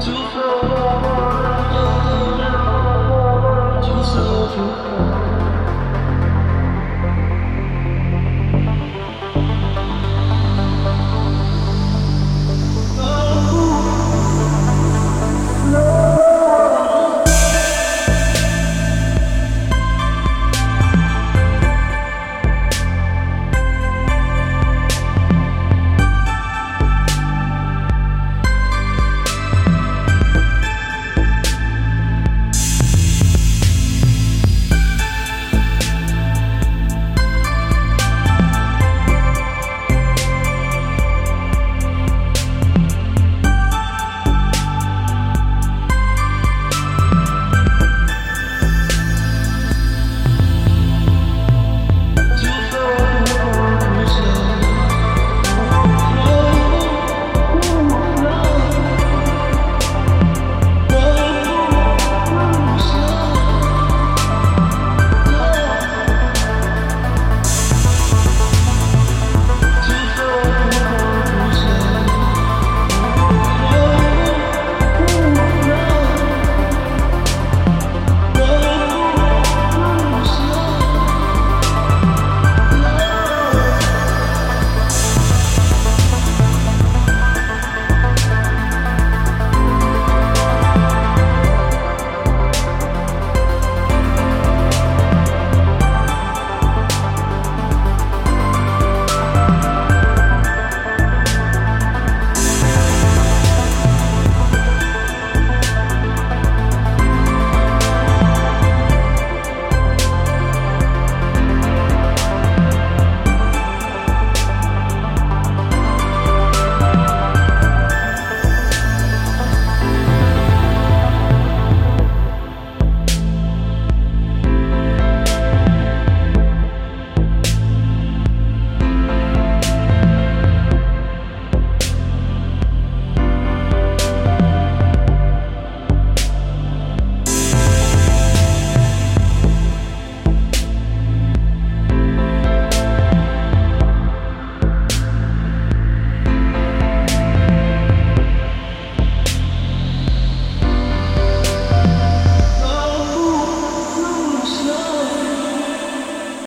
to fall, to fall.